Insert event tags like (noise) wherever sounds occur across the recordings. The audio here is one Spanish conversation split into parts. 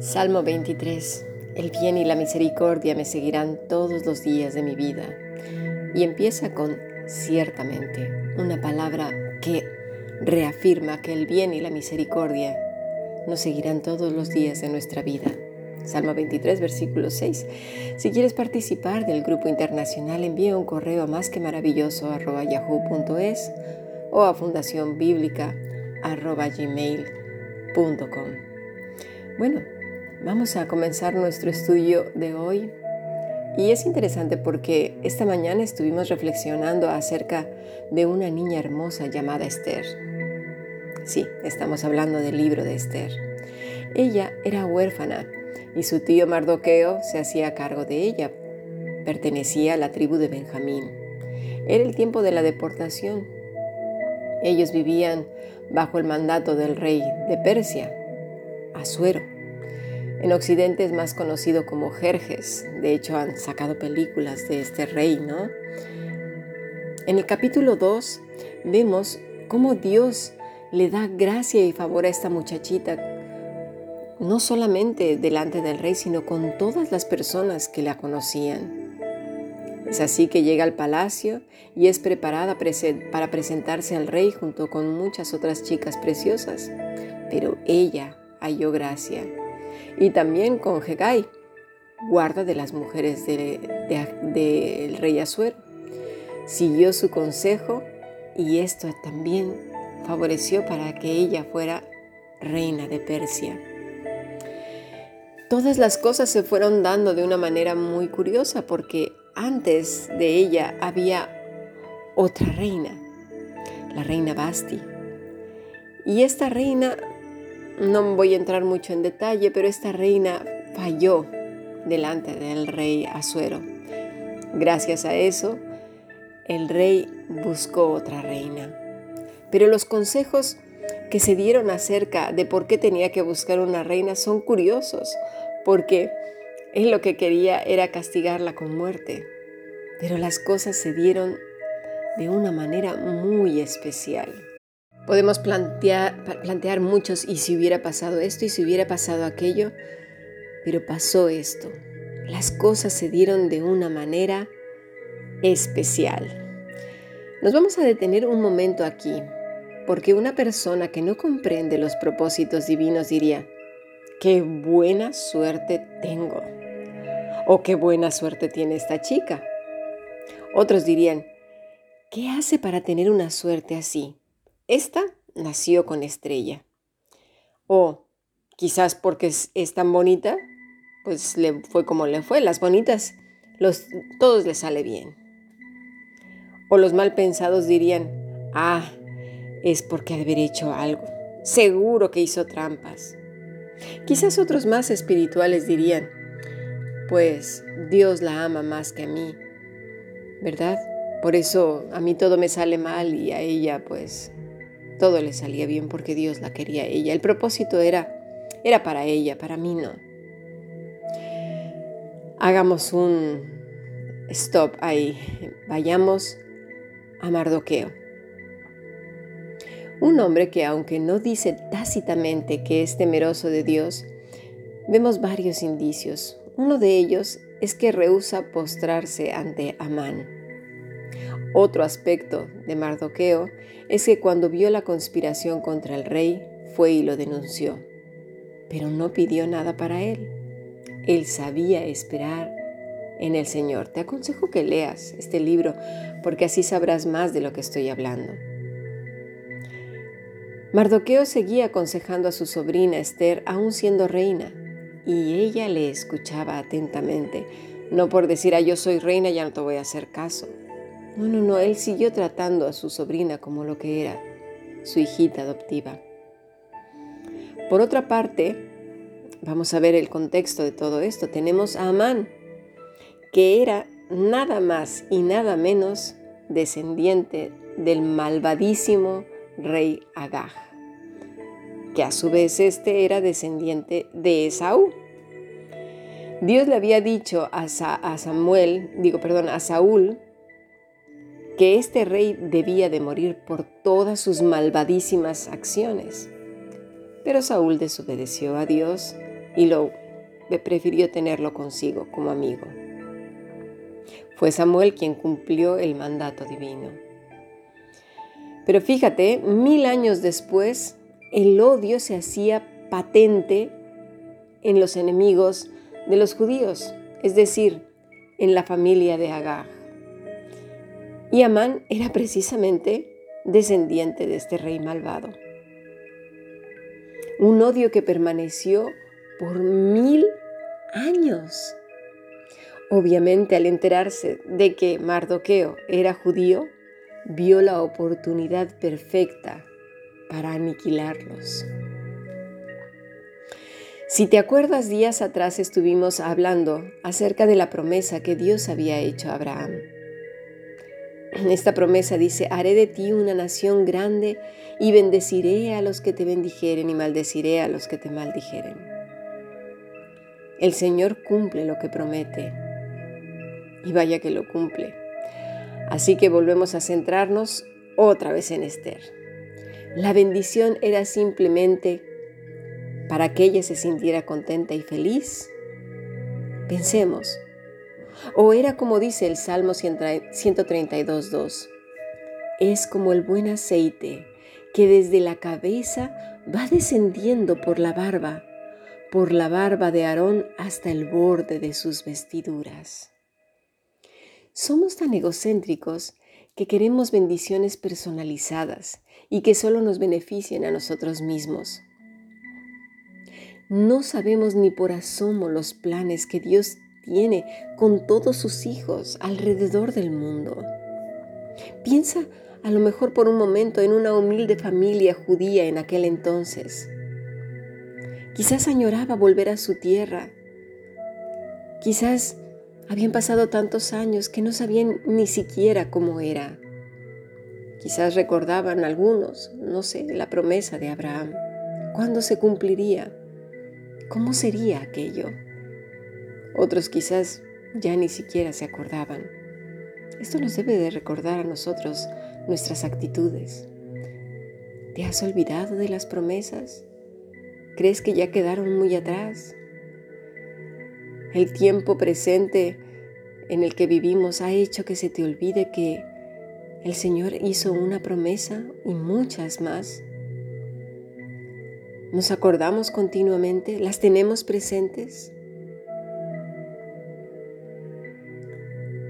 Salmo 23. El bien y la misericordia me seguirán todos los días de mi vida. Y empieza con ciertamente, una palabra que reafirma que el bien y la misericordia nos seguirán todos los días de nuestra vida. Salmo 23, versículo 6. Si quieres participar del grupo internacional, envía un correo a más o a fundacionbiblica.gmail.com. Bueno, vamos a comenzar nuestro estudio de hoy. Y es interesante porque esta mañana estuvimos reflexionando acerca de una niña hermosa llamada Esther. Sí, estamos hablando del libro de Esther. Ella era huérfana y su tío Mardoqueo se hacía cargo de ella. Pertenecía a la tribu de Benjamín. Era el tiempo de la deportación. Ellos vivían bajo el mandato del rey de Persia, Asuero. En Occidente es más conocido como Jerjes. De hecho, han sacado películas de este rey, ¿no? En el capítulo 2 vemos cómo Dios le da gracia y favor a esta muchachita no solamente delante del rey, sino con todas las personas que la conocían. Es así que llega al palacio y es preparada para presentarse al rey junto con muchas otras chicas preciosas, pero ella halló gracia. Y también con Hegai, guarda de las mujeres del rey Asuero. Siguió su consejo y esto también favoreció para que ella fuera reina de Persia. Todas las cosas se fueron dando de una manera muy curiosa porque antes de ella había otra reina, la reina Basti. Y esta reina, no voy a entrar mucho en detalle, pero esta reina falló delante del rey Asuero. Gracias a eso, el rey buscó otra reina. Pero los consejos que se dieron acerca de por qué tenía que buscar una reina son curiosos, porque él lo que quería era castigarla con muerte. Pero las cosas se dieron de una manera muy especial. Podemos plantear, plantear muchos y si hubiera pasado esto y si hubiera pasado aquello, pero pasó esto. Las cosas se dieron de una manera especial. Nos vamos a detener un momento aquí porque una persona que no comprende los propósitos divinos diría, qué buena suerte tengo. O qué buena suerte tiene esta chica. Otros dirían, ¿qué hace para tener una suerte así? Esta nació con estrella. O quizás porque es, tan bonita, pues le fue como le fue. Las bonitas, los, todos les sale bien. O los mal pensados dirían, ah, es porque ha de haber hecho algo. Seguro que hizo trampas. Quizás otros más espirituales dirían, pues Dios la ama más que a mí, ¿verdad? Por eso a mí todo me sale mal y a ella pues todo le salía bien porque Dios la quería a ella. El propósito era, era para ella, para mí no. Hagamos un stop ahí, vayamos a Mardoqueo. Un hombre que aunque no dice tácitamente que es temeroso de Dios, vemos varios indicios. Uno de ellos es que rehúsa postrarse ante Amán. Otro aspecto de Mardoqueo es que cuando vio la conspiración contra el rey, fue y lo denunció, pero no pidió nada para él. Él sabía esperar en el Señor. Te aconsejo que leas este libro porque así sabrás más de lo que estoy hablando. Mardoqueo seguía aconsejando a su sobrina Esther aún siendo reina, y ella le escuchaba atentamente, no por decir, ah, yo soy reina, ya no te voy a hacer caso. No, no, no, él siguió tratando a su sobrina como lo que era, su hijita adoptiva. Por otra parte, vamos a ver el contexto de todo esto. Tenemos a Amán, que era nada más y nada menos descendiente del malvadísimo rey Agag, que a su vez este era descendiente de Esaú. Dios le había dicho a, Samuel, digo, perdón, a Saúl, que este rey debía de morir por todas sus malvadísimas acciones. Pero Saúl desobedeció a Dios y lo prefirió tenerlo consigo como amigo. Fue Samuel quien cumplió el mandato divino. Pero fíjate, mil años después, el odio se hacía patente en los enemigos de los judíos, es decir, en la familia de Agag. Y Amán era precisamente descendiente de este rey malvado. Un odio que permaneció por mil años. Obviamente al enterarse de que Mardoqueo era judío, vio la oportunidad perfecta para aniquilarlos. Si te acuerdas, días atrás estuvimos hablando acerca de la promesa que Dios había hecho a Abraham. (clears throat) Esta promesa dice, haré de ti una nación grande y bendeciré a los que te bendijeren y maldeciré a los que te maldijeren. El Señor cumple lo que promete y vaya que lo cumple. Así que volvemos a centrarnos otra vez en Esther. La bendición era simplemente para que ella se sintiera contenta y feliz? Pensemos. O era como dice el Salmo 132.2, es como el buen aceite que desde la cabeza va descendiendo por la barba, por la barba de Aarón hasta el borde de sus vestiduras. Somos tan egocéntricos que queremos bendiciones personalizadas y que solo nos beneficien a nosotros mismos. No sabemos ni por asomo los planes que Dios tiene con todos sus hijos alrededor del mundo. Piensa a lo mejor por un momento en una humilde familia judía en aquel entonces. Quizás añoraba volver a su tierra. Quizás habían pasado tantos años que no sabían ni siquiera cómo era. Quizás recordaban algunos, no sé, la promesa de Abraham. ¿Cuándo se cumpliría? ¿Cómo sería aquello? Otros quizás ya ni siquiera se acordaban. Esto nos debe de recordar a nosotros nuestras actitudes. ¿Te has olvidado de las promesas? ¿Crees que ya quedaron muy atrás? El tiempo presente en el que vivimos ha hecho que se te olvide que el Señor hizo una promesa y muchas más ¿Nos acordamos continuamente? ¿Las tenemos presentes?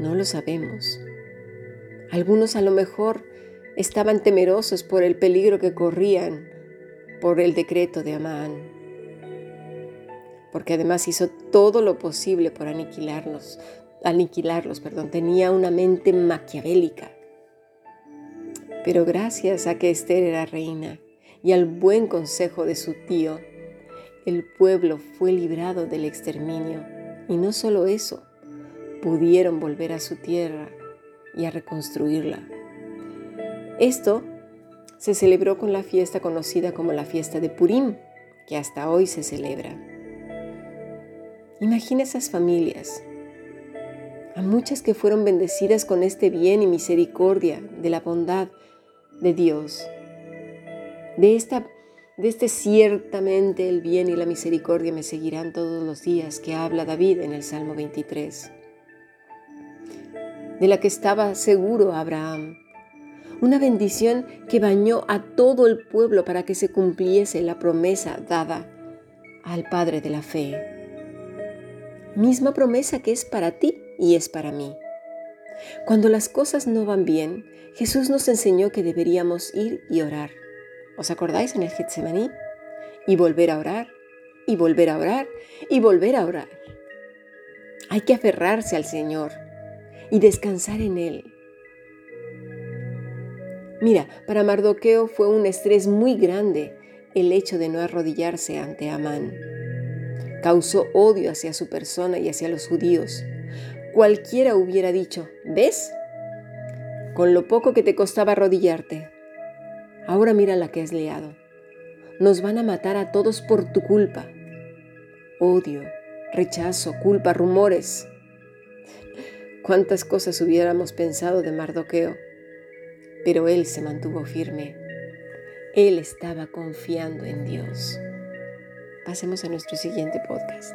No lo sabemos. Algunos a lo mejor estaban temerosos por el peligro que corrían por el decreto de Amán, porque además hizo todo lo posible por aniquilarlos, aniquilarlos, perdón, tenía una mente maquiavélica. Pero gracias a que Esther era reina, y al buen consejo de su tío, el pueblo fue librado del exterminio. Y no solo eso, pudieron volver a su tierra y a reconstruirla. Esto se celebró con la fiesta conocida como la fiesta de Purim, que hasta hoy se celebra. Imagina esas familias, a muchas que fueron bendecidas con este bien y misericordia de la bondad de Dios de, esta, este ciertamente el bien y la misericordia me seguirán todos los días que habla David en el Salmo 23. De la que estaba seguro Abraham. Una bendición que bañó a todo el pueblo para que se cumpliese la promesa dada al Padre de la fe. Misma promesa que es para ti y es para mí. Cuando las cosas no van bien, Jesús nos enseñó que deberíamos ir y orar. ¿Os acordáis en el Getsemaní? Y volver a orar, y volver a orar, y volver a orar. Hay que aferrarse al Señor y descansar en Él. Mira, para Mardoqueo fue un estrés muy grande el hecho de no arrodillarse ante Amán. Causó odio hacia su persona y hacia los judíos. Cualquiera hubiera dicho, ¿ves? Con lo poco que te costaba arrodillarte, Ahora mira la que has liado. Nos van a matar a todos por tu culpa. Odio, rechazo, culpa, rumores. Cuántas cosas hubiéramos pensado de Mardoqueo, pero él se mantuvo firme. Él estaba confiando en Dios. Pasemos a nuestro siguiente podcast.